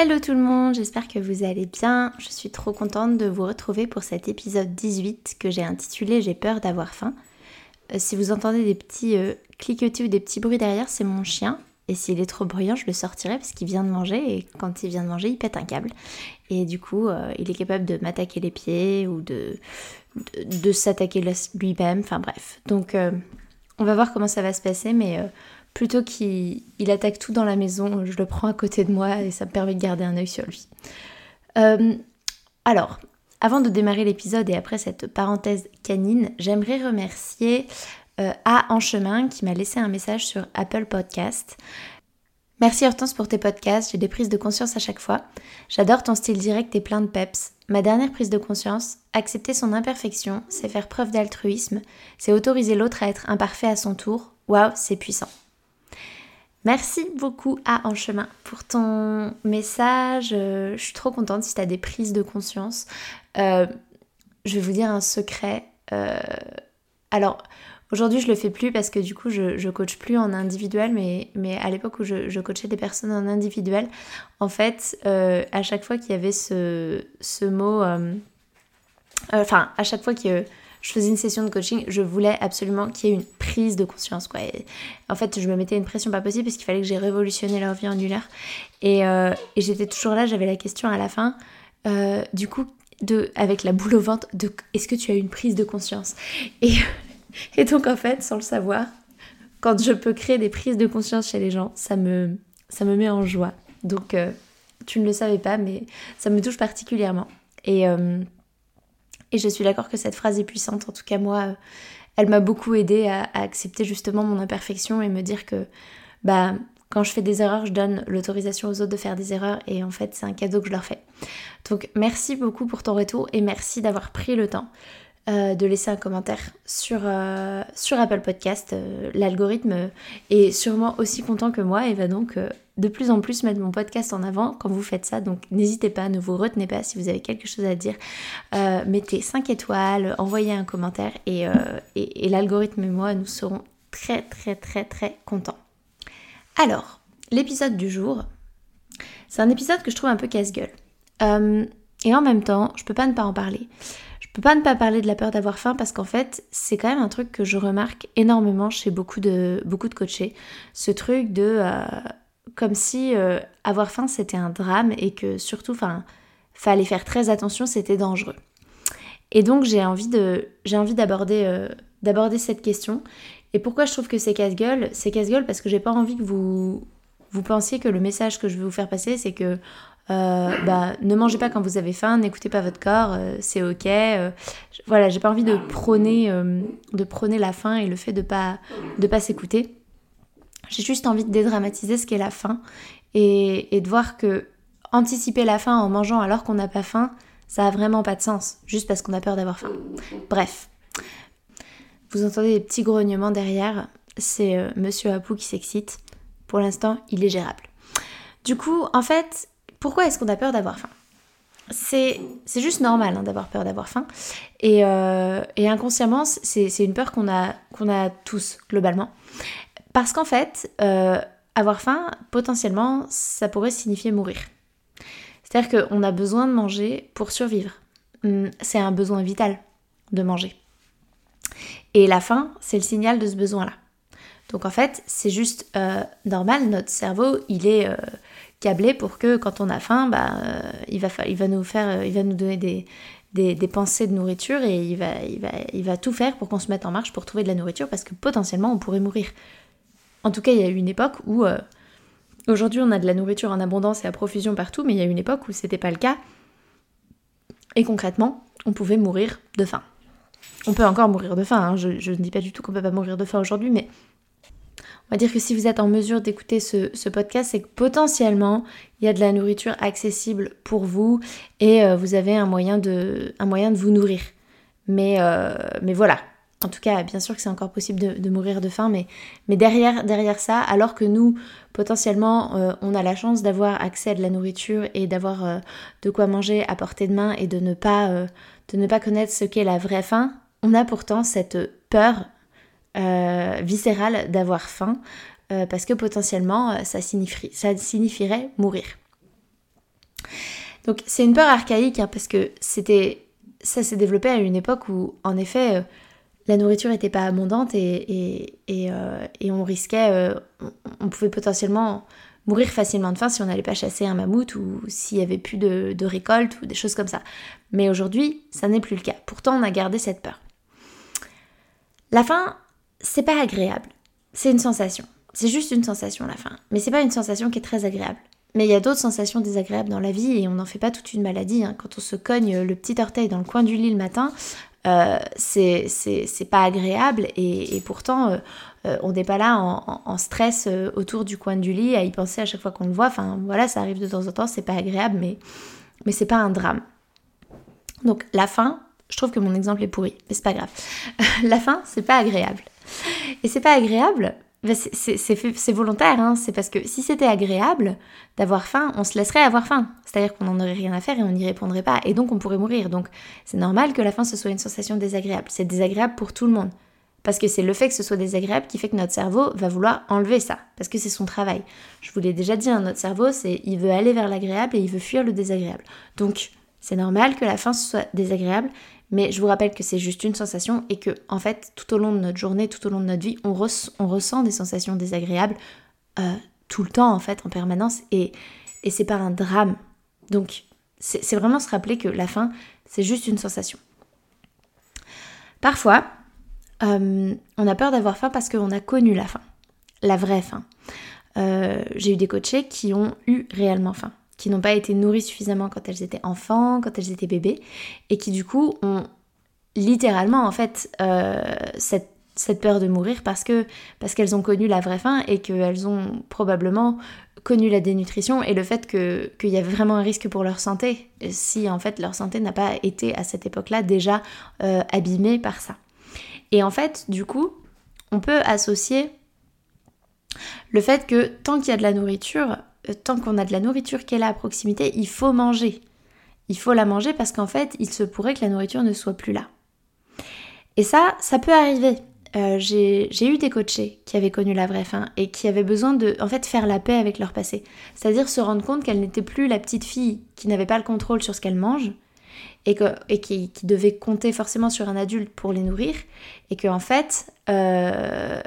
Hello tout le monde, j'espère que vous allez bien. Je suis trop contente de vous retrouver pour cet épisode 18 que j'ai intitulé J'ai peur d'avoir faim. Euh, si vous entendez des petits euh, cliquetis ou des petits bruits derrière, c'est mon chien. Et s'il est trop bruyant, je le sortirai parce qu'il vient de manger et quand il vient de manger, il pète un câble. Et du coup, euh, il est capable de m'attaquer les pieds ou de, de, s'attaquer lui-même. Enfin bref. Donc, on va voir comment ça va se passer, mais plutôt qu'il attaque tout dans la maison, je le prends à côté de moi et ça me permet de garder un œil sur lui. Euh, alors, avant de démarrer l'épisode et après cette parenthèse canine, j'aimerais remercier euh, A en chemin qui m'a laissé un message sur Apple Podcast. Merci Hortense pour tes podcasts, j'ai des prises de conscience à chaque fois. J'adore ton style direct et plein de peps. Ma dernière prise de conscience, accepter son imperfection, c'est faire preuve d'altruisme, c'est autoriser l'autre à être imparfait à son tour. Waouh, c'est puissant. Merci beaucoup à En Chemin pour ton message. Euh, je suis trop contente si tu as des prises de conscience. Euh, je vais vous dire un secret. Euh, alors, aujourd'hui, je le fais plus parce que du coup, je, je coach plus en individuel, mais, mais à l'époque où je, coachais des personnes en individuel, en fait, à chaque fois qu'il y avait ce, ce mot. Enfin, à chaque fois que je faisais une session de coaching, je voulais absolument qu'il y ait une prise de conscience. Quoi. en fait, je me mettais une pression pas possible parce qu'il fallait que j'ai révolutionné leur vie heure. Et, euh, et j'étais toujours là, j'avais la question à la fin, euh, du coup, de, avec la boule au ventre, est-ce que tu as une prise de conscience? Et, donc, en fait, sans le savoir, quand je peux créer des prises de conscience chez les gens, ça me, ça me met en joie. Donc, euh, tu ne le savais pas, mais ça me touche particulièrement. Et et je suis d'accord que cette phrase est puissante. En tout cas, moi, elle m'a beaucoup aidé à, accepter justement mon imperfection et me dire que bah, quand je fais des erreurs, je donne l'autorisation aux autres de faire des erreurs et en fait, c'est un cadeau que je leur fais. Donc, merci beaucoup pour ton retour et merci d'avoir pris le temps euh, de laisser un commentaire sur, euh, sur Apple Podcast. Euh, l'algorithme est sûrement aussi content que moi et va donc de plus en plus mettre mon podcast en avant quand vous faites ça. Donc n'hésitez pas, ne vous retenez pas si vous avez quelque chose à dire. mettez 5 étoiles, envoyez un commentaire et, et l'algorithme et moi, nous serons très très très très contents. Alors, l'épisode du jour, c'est un épisode que je trouve un peu casse-gueule. et en même temps, je peux pas ne pas en parler. Je peux pas ne pas parler de la peur d'avoir faim parce qu'en fait, c'est quand même un truc que je remarque énormément chez beaucoup de, beaucoup coachés. Ce truc de. Euh, comme si euh, avoir faim c'était un drame et que surtout, enfin, fallait faire très attention, c'était dangereux. Et donc j'ai envie de, j'ai envie d'aborder, euh, d'aborder cette question. Et pourquoi je trouve que c'est casse-gueule? C'est casse-gueule parce que j'ai pas envie que vous, vous pensiez que le message que je vais vous faire passer, c'est que euh, bah, ne mangez pas quand vous avez faim, n'écoutez pas votre corps, euh, c'est ok. Voilà, j'ai pas envie de prôner, de prôner la faim et le fait de pas, de pas s'écouter. J'ai juste envie de dédramatiser ce qu'est la faim et, de voir que anticiper la faim en mangeant alors qu'on n'a pas faim, ça a vraiment pas de sens, juste parce qu'on a peur d'avoir faim. Bref, vous entendez des petits grognements derrière, c'est Monsieur Apu qui s'excite. Pour l'instant, il est gérable. Du coup, en fait, pourquoi est-ce qu'on a peur d'avoir faim? C'est, juste normal hein, d'avoir peur d'avoir faim. Et, euh, inconsciemment, c'est, une peur qu'on a, qu'on a tous, globalement. Parce qu'en fait, euh, avoir faim, potentiellement, ça pourrait signifier mourir. C'est-à-dire qu'on a besoin de manger pour survivre. Hum, c'est un besoin vital de manger. Et la faim, c'est le signal de ce besoin-là. Donc en fait, c'est juste euh, normal, notre cerveau, il est câblé pour que quand on a faim, bah, il, va, il va nous faire, il va nous donner des, des, pensées de nourriture et il va, il va, il va tout faire pour qu'on se mette en marche pour trouver de la nourriture parce que potentiellement on pourrait mourir. En tout cas, il y a eu une époque où aujourd'hui on a de la nourriture en abondance et à profusion partout, mais il y a eu une époque où c'était pas le cas. Et concrètement, on pouvait mourir de faim. On peut encore mourir de faim, hein. je, ne dis pas du tout qu'on peut pas mourir de faim aujourd'hui, mais on va dire que si vous êtes en mesure d'écouter ce, podcast, c'est que potentiellement il y a de la nourriture accessible pour vous et euh, vous avez un moyen de, un moyen de vous nourrir. Mais, euh, mais voilà, en tout cas, bien sûr que c'est encore possible de, mourir de faim, mais, mais derrière, derrière ça, alors que nous, potentiellement, euh, on a la chance d'avoir accès à de la nourriture et d'avoir de quoi manger à portée de main et de ne pas, de ne pas connaître ce qu'est la vraie faim, on a pourtant cette peur euh, viscérale d'avoir faim, euh, parce que potentiellement euh, ça, ça signifierait mourir. Donc c'est une peur archaïque, hein, parce que c'était ça s'est développé à une époque où, en effet, la nourriture n'était pas abondante et, et, on risquait, on, pouvait potentiellement mourir facilement de faim si on n'allait pas chasser un mammouth ou s'il n'y avait plus de, de, récolte ou des choses comme ça. Mais aujourd'hui, ça n'est plus le cas. Pourtant, on a gardé cette peur. La faim, c'est pas agréable. C'est une sensation. C'est juste une sensation la faim. Mais c'est pas une sensation qui est très agréable. Mais il y a d'autres sensations désagréables dans la vie et on n'en fait pas toute une maladie. Hein. Quand on se cogne le petit orteil dans le coin du lit le matin, euh, c'est pas agréable et, pourtant euh, euh, on n'est pas là en, stress autour du coin du lit à y penser à chaque fois qu'on le voit. Enfin voilà, ça arrive de temps en temps, c'est pas agréable, mais, mais c'est pas un drame. Donc la faim, je trouve que mon exemple est pourri, mais c'est pas grave. la faim, c'est pas agréable. Et c'est pas agréable, c'est volontaire, hein. c'est parce que si c'était agréable d'avoir faim, on se laisserait avoir faim. C'est-à-dire qu'on n'en aurait rien à faire et on n'y répondrait pas, et donc on pourrait mourir. Donc c'est normal que la faim, ce soit une sensation désagréable. C'est désagréable pour tout le monde. Parce que c'est le fait que ce soit désagréable qui fait que notre cerveau va vouloir enlever ça, parce que c'est son travail. Je vous l'ai déjà dit, hein, notre cerveau, c'est il veut aller vers l'agréable et il veut fuir le désagréable. Donc c'est normal que la faim soit désagréable, mais je vous rappelle que c'est juste une sensation et que, en fait, tout au long de notre journée, tout au long de notre vie, on, ressent des sensations désagréables euh, tout le temps, en fait, en permanence, et, c'est pas un drame. Donc, c'est vraiment se rappeler que la faim, c'est juste une sensation. Parfois, euh, on a peur d'avoir faim parce qu'on a connu la faim, la vraie faim. Euh, j'ai eu des coachés qui ont eu réellement faim qui n'ont pas été nourries suffisamment quand elles étaient enfants, quand elles étaient bébés, et qui du coup ont littéralement en fait euh, cette, peur de mourir parce que parce qu'elles ont connu la vraie faim et qu'elles ont probablement connu la dénutrition et le fait qu'il y avait vraiment un risque pour leur santé si en fait leur santé n'a pas été à cette époque-là déjà euh, abîmée par ça. Et en fait, du coup, on peut associer le fait que tant qu'il y a de la nourriture, tant qu'on a de la nourriture qui est là à proximité, il faut manger. Il faut la manger parce qu'en fait, il se pourrait que la nourriture ne soit plus là. Et ça, ça peut arriver. Euh, j'ai eu des coachés qui avaient connu la vraie faim et qui avaient besoin de en fait faire la paix avec leur passé. C'est-à-dire se rendre compte qu'elle n'était plus la petite fille qui n'avait pas le contrôle sur ce qu'elle mange et, que, et qui, devait compter forcément sur un adulte pour les nourrir et qu'en en fait, euh,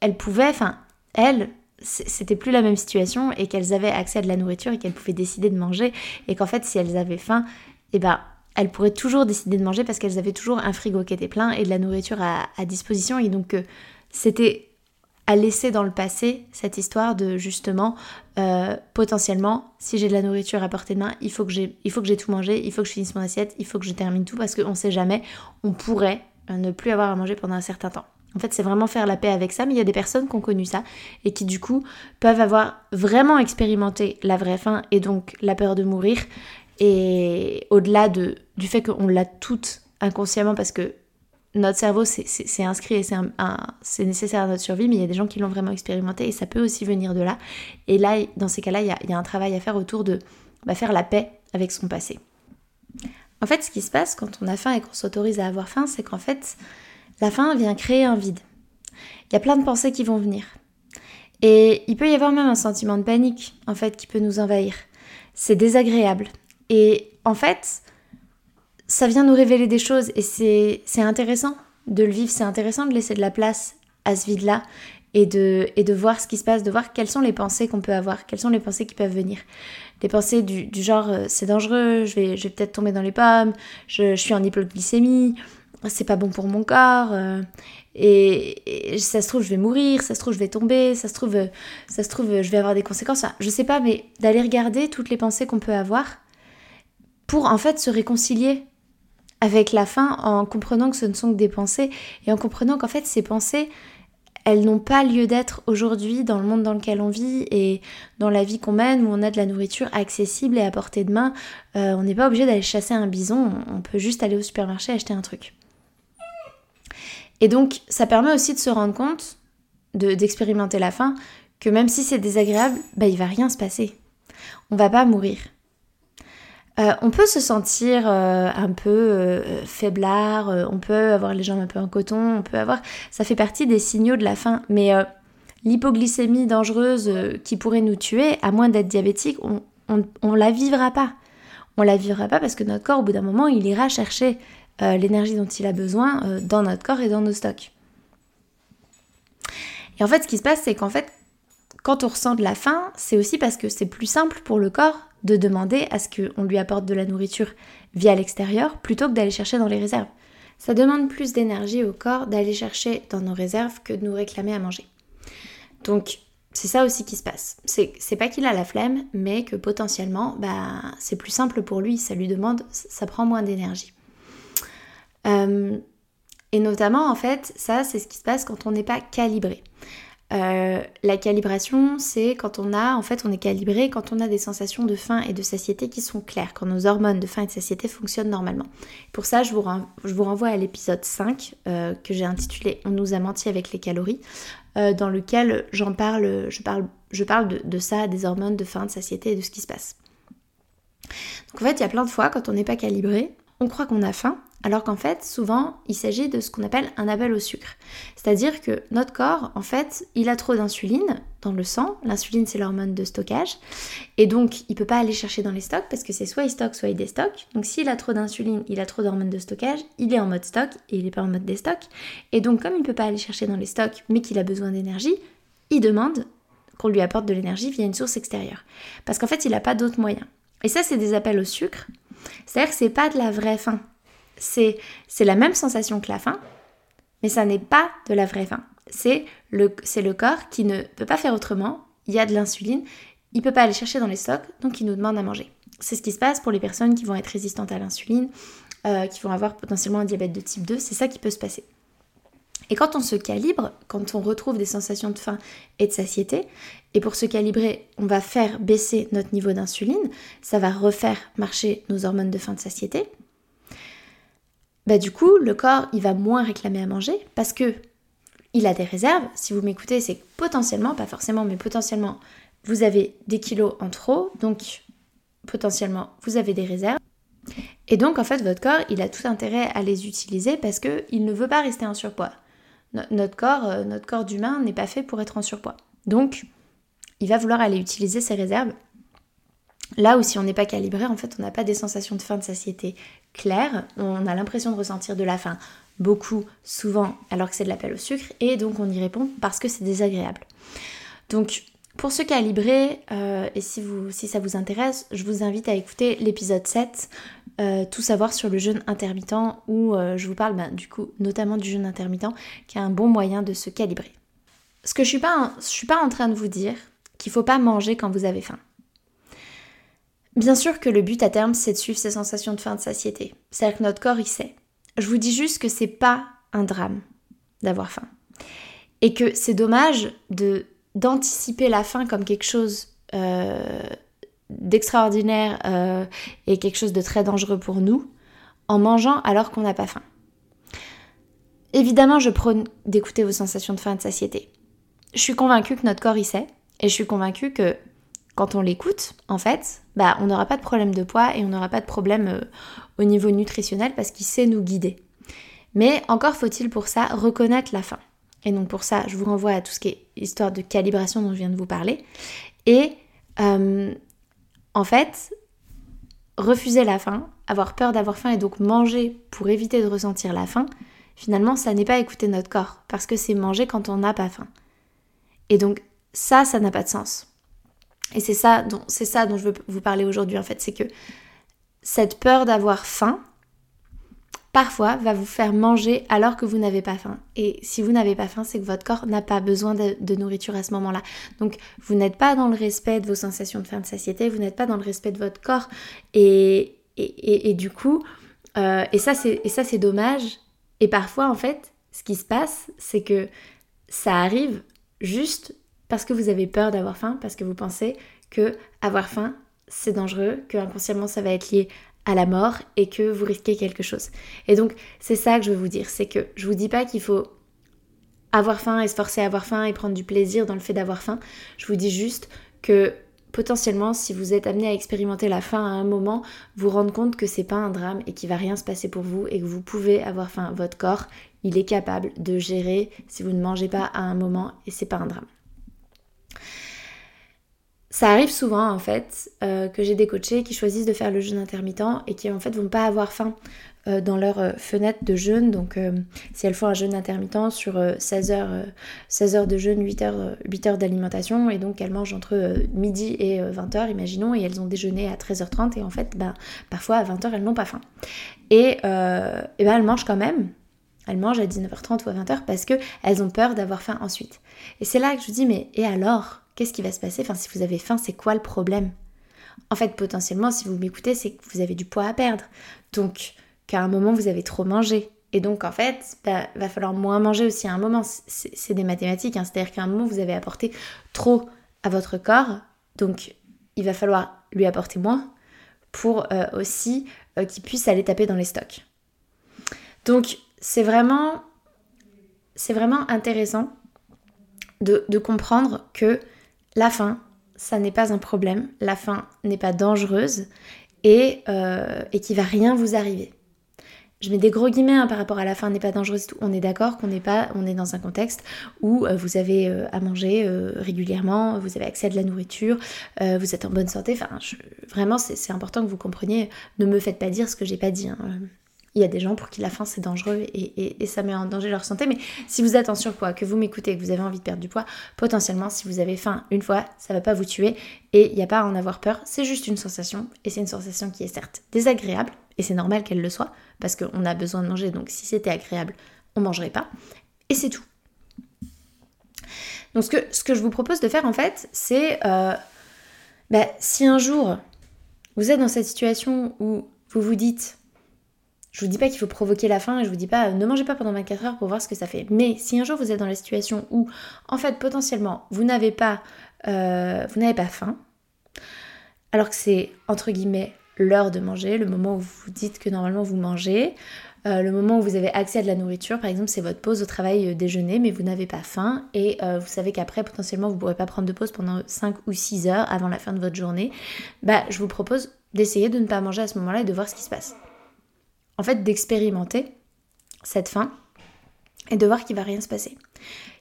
elle pouvait, enfin, elle, c'était plus la même situation et qu'elles avaient accès à de la nourriture et qu'elles pouvaient décider de manger et qu'en fait si elles avaient faim, eh ben elles pourraient toujours décider de manger parce qu'elles avaient toujours un frigo qui était plein et de la nourriture à, disposition et donc euh, c'était à laisser dans le passé cette histoire de justement euh, potentiellement si j'ai de la nourriture à portée de main il faut que j'ai il faut que j'ai tout mangé il faut que je finisse mon assiette il faut que je termine tout parce qu'on sait jamais on pourrait euh, ne plus avoir à manger pendant un certain temps en fait, c'est vraiment faire la paix avec ça, mais il y a des personnes qui ont connu ça et qui du coup peuvent avoir vraiment expérimenté la vraie faim et donc la peur de mourir. Et au-delà de, du fait qu'on l'a toute inconsciemment parce que notre cerveau c'est inscrit et c'est nécessaire à notre survie, mais il y a des gens qui l'ont vraiment expérimenté et ça peut aussi venir de là. Et là, dans ces cas-là, il, y a un travail à faire autour de bah, faire la paix avec son passé. En fait, ce qui se passe quand on a faim et qu'on s'autorise à avoir faim, c'est qu'en fait, la faim vient créer un vide. Il y a plein de pensées qui vont venir. Et il peut y avoir même un sentiment de panique, en fait, qui peut nous envahir. C'est désagréable. Et en fait, ça vient nous révéler des choses et c'est intéressant de le vivre, c'est intéressant de laisser de la place à ce vide-là et de, et de voir ce qui se passe, de voir quelles sont les pensées qu'on peut avoir, quelles sont les pensées qui peuvent venir. Des pensées du, genre euh, c'est dangereux, je vais, je vais peut-être tomber dans les pommes, je, suis en hypoglycémie, c'est pas bon pour mon corps, euh, et, ça se trouve je vais mourir, ça se trouve je vais tomber, ça se trouve, ça se trouve je vais avoir des conséquences. je sais pas, mais d'aller regarder toutes les pensées qu'on peut avoir pour en fait se réconcilier avec la fin en comprenant que ce ne sont que des pensées et en comprenant qu'en fait ces pensées elles n'ont pas lieu d'être aujourd'hui dans le monde dans lequel on vit et dans la vie qu'on mène où on a de la nourriture accessible et à portée de main. Euh, on n'est pas obligé d'aller chasser un bison, on peut juste aller au supermarché acheter un truc. Et donc ça permet aussi de se rendre compte, d'expérimenter la faim, que même si c'est désagréable, bah, il va rien se passer. On va pas mourir. Euh, on peut se sentir euh, un peu euh, faiblard, on peut avoir les jambes un peu en coton, on peut avoir... Ça fait partie des signaux de la faim. Mais l'hypoglycémie dangereuse qui pourrait nous tuer, à moins d'être diabétique, on, on, la vivra pas. On la vivra pas parce que notre corps, au bout d'un moment, il ira chercher l'énergie dont il a besoin dans notre corps et dans nos stocks. Et en fait, ce qui se passe, c'est qu'en fait, quand on ressent de la faim, c'est aussi parce que c'est plus simple pour le corps de demander à ce qu'on lui apporte de la nourriture via l'extérieur plutôt que d'aller chercher dans les réserves. Ça demande plus d'énergie au corps d'aller chercher dans nos réserves que de nous réclamer à manger. Donc c'est ça aussi qui se passe. C'est pas qu'il a la flemme, mais que potentiellement, bah, c'est plus simple pour lui, ça lui demande, ça prend moins d'énergie. Euh, et notamment, en fait, ça, c'est ce qui se passe quand on n'est pas calibré. Euh, la calibration, c'est quand on a, en fait, on est calibré quand on a des sensations de faim et de satiété qui sont claires, quand nos hormones de faim et de satiété fonctionnent normalement. Pour ça, je vous, renvoie à l'épisode 5 euh, que j'ai intitulé On nous a menti avec les calories, dans lequel j'en parle, je parle, je parle de, de, ça, des hormones de faim, de satiété et de ce qui se passe. Donc en fait, il y a plein de fois, quand on n'est pas calibré, on croit qu'on a faim, alors qu'en fait, souvent, il s'agit de ce qu'on appelle un appel au sucre. C'est-à-dire que notre corps, en fait, il a trop d'insuline dans le sang. L'insuline, c'est l'hormone de stockage. Et donc, il ne peut pas aller chercher dans les stocks parce que c'est soit il stocke, soit il déstocke. Donc, s'il a trop d'insuline, il a trop d'hormones de stockage, il est en mode stock et il n'est pas en mode déstock. Et donc, comme il ne peut pas aller chercher dans les stocks, mais qu'il a besoin d'énergie, il demande qu'on lui apporte de l'énergie via une source extérieure. Parce qu'en fait, il n'a pas d'autre moyen. Et ça, c'est des appels au sucre. C'est-à-dire que c'est pas de la vraie faim c'est la même sensation que la faim, mais ça n'est pas de la vraie faim. C'est le, le corps qui ne peut pas faire autrement, il y a de l'insuline, il ne peut pas aller chercher dans les stocks, donc il nous demande à manger. C'est ce qui se passe pour les personnes qui vont être résistantes à l'insuline, euh, qui vont avoir potentiellement un diabète de type 2, c'est ça qui peut se passer. Et quand on se calibre, quand on retrouve des sensations de faim et de satiété, et pour se calibrer, on va faire baisser notre niveau d'insuline, ça va refaire marcher nos hormones de faim de satiété, bah du coup, le corps, il va moins réclamer à manger parce que il a des réserves. Si vous m'écoutez, c'est potentiellement, pas forcément, mais potentiellement, vous avez des kilos en trop, donc potentiellement, vous avez des réserves. Et donc, en fait, votre corps, il a tout intérêt à les utiliser parce qu'il ne veut pas rester en surpoids. notre corps, euh, notre corps d'humain n'est pas fait pour être en surpoids. Donc, il va vouloir aller utiliser ses réserves Là où si on n'est pas calibré, en fait, on n'a pas des sensations de faim, de satiété claires. On a l'impression de ressentir de la faim beaucoup, souvent, alors que c'est de l'appel au sucre. Et donc on y répond parce que c'est désagréable. Donc pour se calibrer, euh, et si, ça vous intéresse, je vous invite à écouter l'épisode 7, euh, Tout savoir sur le jeûne intermittent, où euh, je vous parle ben, du coup notamment du jeûne intermittent, qui est un bon moyen de se calibrer. Ce que je suis suis pas en train de vous dire qu'il faut pas manger quand vous avez faim. Bien sûr que le but à terme, c'est de suivre ces sensations de faim de satiété. C'est-à-dire que notre corps, il sait. Je vous dis juste que c'est pas un drame d'avoir faim. Et que c'est dommage de d'anticiper la faim comme quelque chose euh, d'extraordinaire euh, et quelque chose de très dangereux pour nous en mangeant alors qu'on n'a pas faim. Évidemment, je prône d'écouter vos sensations de faim et de satiété. Je suis convaincue que notre corps y sait et je suis convaincue que quand on l'écoute, en fait, bah, on n'aura pas de problème de poids et on n'aura pas de problème euh, au niveau nutritionnel parce qu'il sait nous guider. Mais encore faut-il pour ça reconnaître la faim. Et donc pour ça, je vous renvoie à tout ce qui est histoire de calibration dont je viens de vous parler. Et euh, en fait, refuser la faim, avoir peur d'avoir faim et donc manger pour éviter de ressentir la faim, finalement, ça n'est pas écouter notre corps parce que c'est manger quand on n'a pas faim. Et donc ça, ça n'a pas de sens. Et c'est ça, dont, ça dont je veux vous parler aujourd'hui en fait, c'est que cette peur d'avoir faim, parfois va vous faire manger alors que vous n'avez pas faim. Et si vous n'avez pas faim, c'est que votre corps n'a pas besoin de, nourriture à ce moment-là. Donc vous n'êtes pas dans le respect de vos sensations de faim, de satiété, vous n'êtes pas dans le respect de votre corps. Et, et, du coup, euh, et ça c'est dommage. Et parfois en fait, ce qui se passe, c'est que ça arrive juste parce que vous avez peur d'avoir faim, parce que vous pensez que avoir faim c'est dangereux, que inconsciemment ça va être lié à la mort et que vous risquez quelque chose. Et donc, c'est ça que je veux vous dire, c'est que je vous dis pas qu'il faut avoir faim et se forcer à avoir faim et prendre du plaisir dans le fait d'avoir faim. Je vous dis juste que potentiellement, si vous êtes amené à expérimenter la faim à un moment, vous rendre compte que c'est pas un drame et qu'il va rien se passer pour vous et que vous pouvez avoir faim. Votre corps, il est capable de gérer si vous ne mangez pas à un moment et c'est pas un drame. Ça arrive souvent en fait euh, que j'ai des coachés qui choisissent de faire le jeûne intermittent et qui en fait vont pas avoir faim euh, dans leur euh, fenêtre de jeûne. Donc si elles font un jeûne intermittent sur 16 heures, 16 heures de jeûne, 8 heures, 8 heures d'alimentation et donc elles mangent entre midi et 20h imaginons et elles ont déjeuné à 13h30 et en fait ben, parfois à 20h elles n'ont pas faim. Et, et ben, elles mangent quand même elles mangent à 19h30 ou à 20h parce qu'elles ont peur d'avoir faim ensuite. Et c'est là que je vous dis, mais et alors? Qu'est-ce qui va se passer? Enfin, si vous avez faim, c'est quoi le problème? En fait, potentiellement, si vous m'écoutez, c'est que vous avez du poids à perdre. Donc, qu'à un moment, vous avez trop mangé. Et donc, en fait, bah, va falloir moins manger aussi à un moment. C'est des mathématiques, hein. c'est-à-dire qu'à un moment, vous avez apporté trop à votre corps. Donc, il va falloir lui apporter moins pour euh, aussi euh, qu'il puisse aller taper dans les stocks. Donc, c'est vraiment, intéressant de, comprendre que la faim, ça n'est pas un problème, la faim n'est pas dangereuse et, euh, et qu'il va rien vous arriver. Je mets des gros guillemets hein, par rapport à la faim n'est pas dangereuse. On est d'accord qu'on n'est pas, on est dans un contexte où euh, vous avez euh, à manger régulièrement, vous avez accès à de la nourriture, vous êtes en bonne santé. Enfin, vraiment, c'est important que vous compreniez. Ne me faites pas dire ce que j'ai pas dit. Hein il y a des gens pour qui la faim c'est dangereux et, ça met en danger leur santé. Mais si vous êtes en surpoids, que vous m'écoutez, que vous avez envie de perdre du poids, potentiellement si vous avez faim une fois, ça va pas vous tuer et il n'y a pas à en avoir peur. C'est juste une sensation et c'est une sensation qui est certes désagréable et c'est normal qu'elle le soit parce qu'on a besoin de manger. Donc si c'était agréable, on mangerait pas et c'est tout. Donc ce que, je vous propose de faire en fait, c'est euh, bah, si un jour vous êtes dans cette situation où vous vous dites je vous dis pas qu'il faut provoquer la faim je vous dis pas ne mangez pas pendant 24 heures pour voir ce que ça fait. Mais si un jour vous êtes dans la situation où en fait potentiellement vous n'avez pas euh, vous n'avez pas faim, alors que c'est entre guillemets l'heure de manger, le moment où vous dites que normalement vous mangez, euh, le moment où vous avez accès à de la nourriture, par exemple c'est votre pause au travail euh, déjeuner, mais vous n'avez pas faim et vous savez qu'après potentiellement vous ne pourrez pas prendre de pause pendant 5 ou 6 heures avant la fin de votre journée, bah je vous propose d'essayer de ne pas manger à ce moment-là et de voir ce qui se passe en fait d'expérimenter cette faim et de voir qu'il va rien se passer.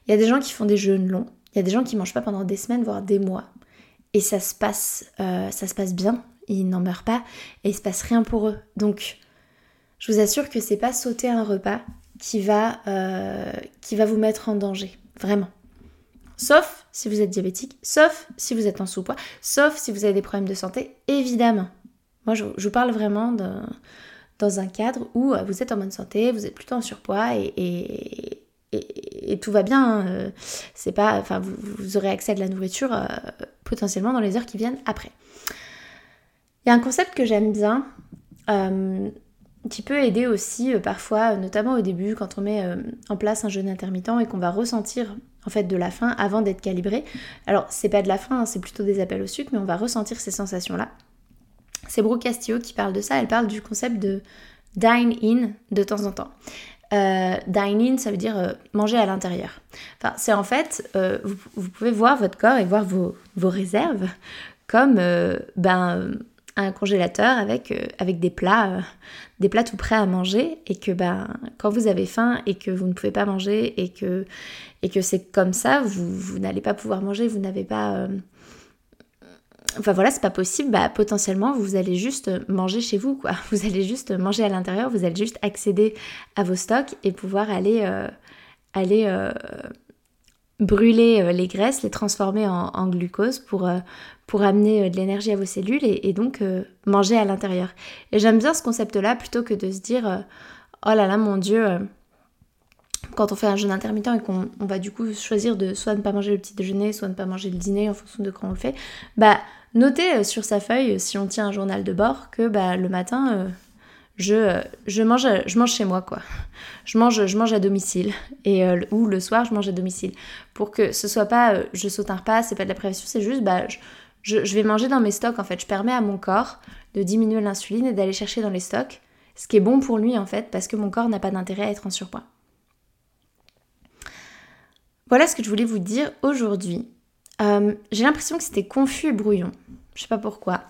Il y a des gens qui font des jeûnes longs, il y a des gens qui mangent pas pendant des semaines voire des mois et ça se passe euh, ça se passe bien, ils n'en meurent pas et il se passe rien pour eux. Donc je vous assure que c'est pas sauter un repas qui va euh, qui va vous mettre en danger, vraiment. Sauf si vous êtes diabétique, sauf si vous êtes en sous-poids, sauf si vous avez des problèmes de santé, évidemment. Moi, je, je vous parle vraiment de, dans un cadre où euh, vous êtes en bonne santé, vous êtes plutôt en surpoids et, tout va bien. Hein. Euh, c'est pas, enfin, vous, aurez accès à de la nourriture euh, potentiellement dans les heures qui viennent après. Il y a un concept que j'aime bien, qui peut aider aussi parfois, notamment au début, quand on met en place un jeûne intermittent et qu'on va ressentir en fait de la faim avant d'être calibré. Alors c'est pas de la faim, hein, c'est plutôt des appels au sucre, mais on va ressentir ces sensations là. C'est Brooke Castillo qui parle de ça. Elle parle du concept de dine in de temps en temps. Euh, dine in, ça veut dire euh, manger à l'intérieur. Enfin, c'est en fait, euh, vous, pouvez voir votre corps et voir vos, réserves comme ben, un congélateur avec, avec des plats, des plats tout prêts à manger et que ben, quand vous avez faim et que vous ne pouvez pas manger et que, et que c'est comme ça, vous, vous n'allez pas pouvoir manger, vous n'avez pas enfin voilà, c'est pas possible, bah potentiellement vous allez juste manger chez vous, quoi. Vous allez juste manger à l'intérieur, vous allez juste accéder à vos stocks et pouvoir aller, euh, aller euh, brûler les graisses, les transformer en, glucose pour, pour amener de l'énergie à vos cellules et, donc manger à l'intérieur. Et j'aime bien ce concept-là plutôt que de se dire oh là là mon dieu quand on fait un jeûne intermittent et qu'on va du coup choisir de soit ne pas manger le petit déjeuner, soit ne pas manger le dîner en fonction de quand on le fait, bah notez sur sa feuille, si on tient un journal de bord, que bah, le matin, je, je, mange, je mange chez moi, quoi. Je mange, je mange à domicile. Et, euh, ou le soir, je mange à domicile. Pour que ce soit pas, euh, je saute un repas, c'est pas de la prévention, c'est juste, bah, je, je, vais manger dans mes stocks, en fait. Je permets à mon corps de diminuer l'insuline et d'aller chercher dans les stocks. Ce qui est bon pour lui, en fait, parce que mon corps n'a pas d'intérêt à être en surpoids. Voilà ce que je voulais vous dire aujourd'hui. Euh, j'ai l'impression que c'était confus et brouillon. Je sais pas pourquoi.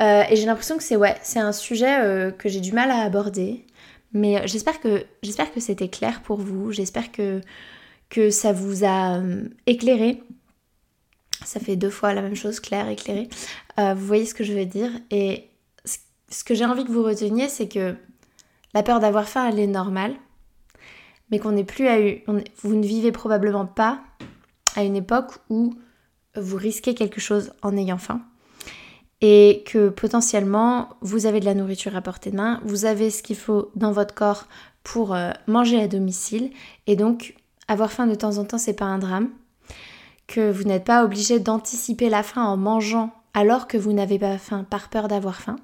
Euh, et j'ai l'impression que c'est un sujet euh, que j'ai du mal à aborder. Mais j'espère que, j'espère que c'était clair pour vous. J'espère que, que ça vous a éclairé. Ça fait deux fois la même chose, clair, éclairé. vous voyez ce que je veux dire. Et ce que j'ai envie que vous reteniez, c'est que la peur d'avoir faim, elle est normale. Mais qu'on n'est plus à... vous ne vivez probablement pas à une époque où vous risquez quelque chose en ayant faim et que potentiellement vous avez de la nourriture à portée de main, vous avez ce qu'il faut dans votre corps pour euh, manger à domicile et donc avoir faim de temps en temps c'est pas un drame, que vous n'êtes pas obligé d'anticiper la faim en mangeant alors que vous n'avez pas faim par peur d'avoir faim,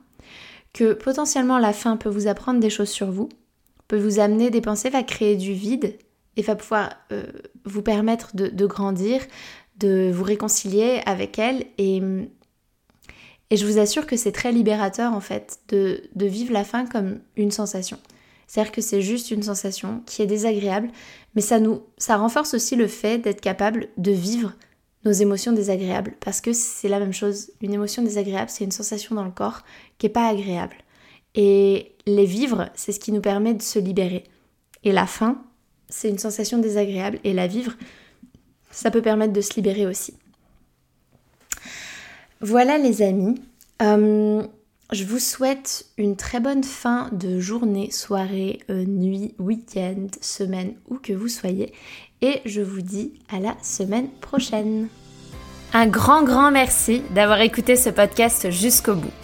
que potentiellement la faim peut vous apprendre des choses sur vous, peut vous amener des pensées, va créer du vide et va pouvoir euh, vous permettre de, de, grandir, de vous réconcilier avec elle et et je vous assure que c'est très libérateur en fait de, vivre la faim comme une sensation. C'est-à-dire que c'est juste une sensation qui est désagréable, mais ça nous ça renforce aussi le fait d'être capable de vivre nos émotions désagréables parce que c'est la même chose. Une émotion désagréable, c'est une sensation dans le corps qui est pas agréable. Et les vivre, c'est ce qui nous permet de se libérer. Et la faim, c'est une sensation désagréable et la vivre, ça peut permettre de se libérer aussi. Voilà les amis, euh, je vous souhaite une très bonne fin de journée, soirée, euh, nuit, week-end, semaine, où que vous soyez. Et je vous dis à la semaine prochaine. Un grand, grand merci d'avoir écouté ce podcast jusqu'au bout.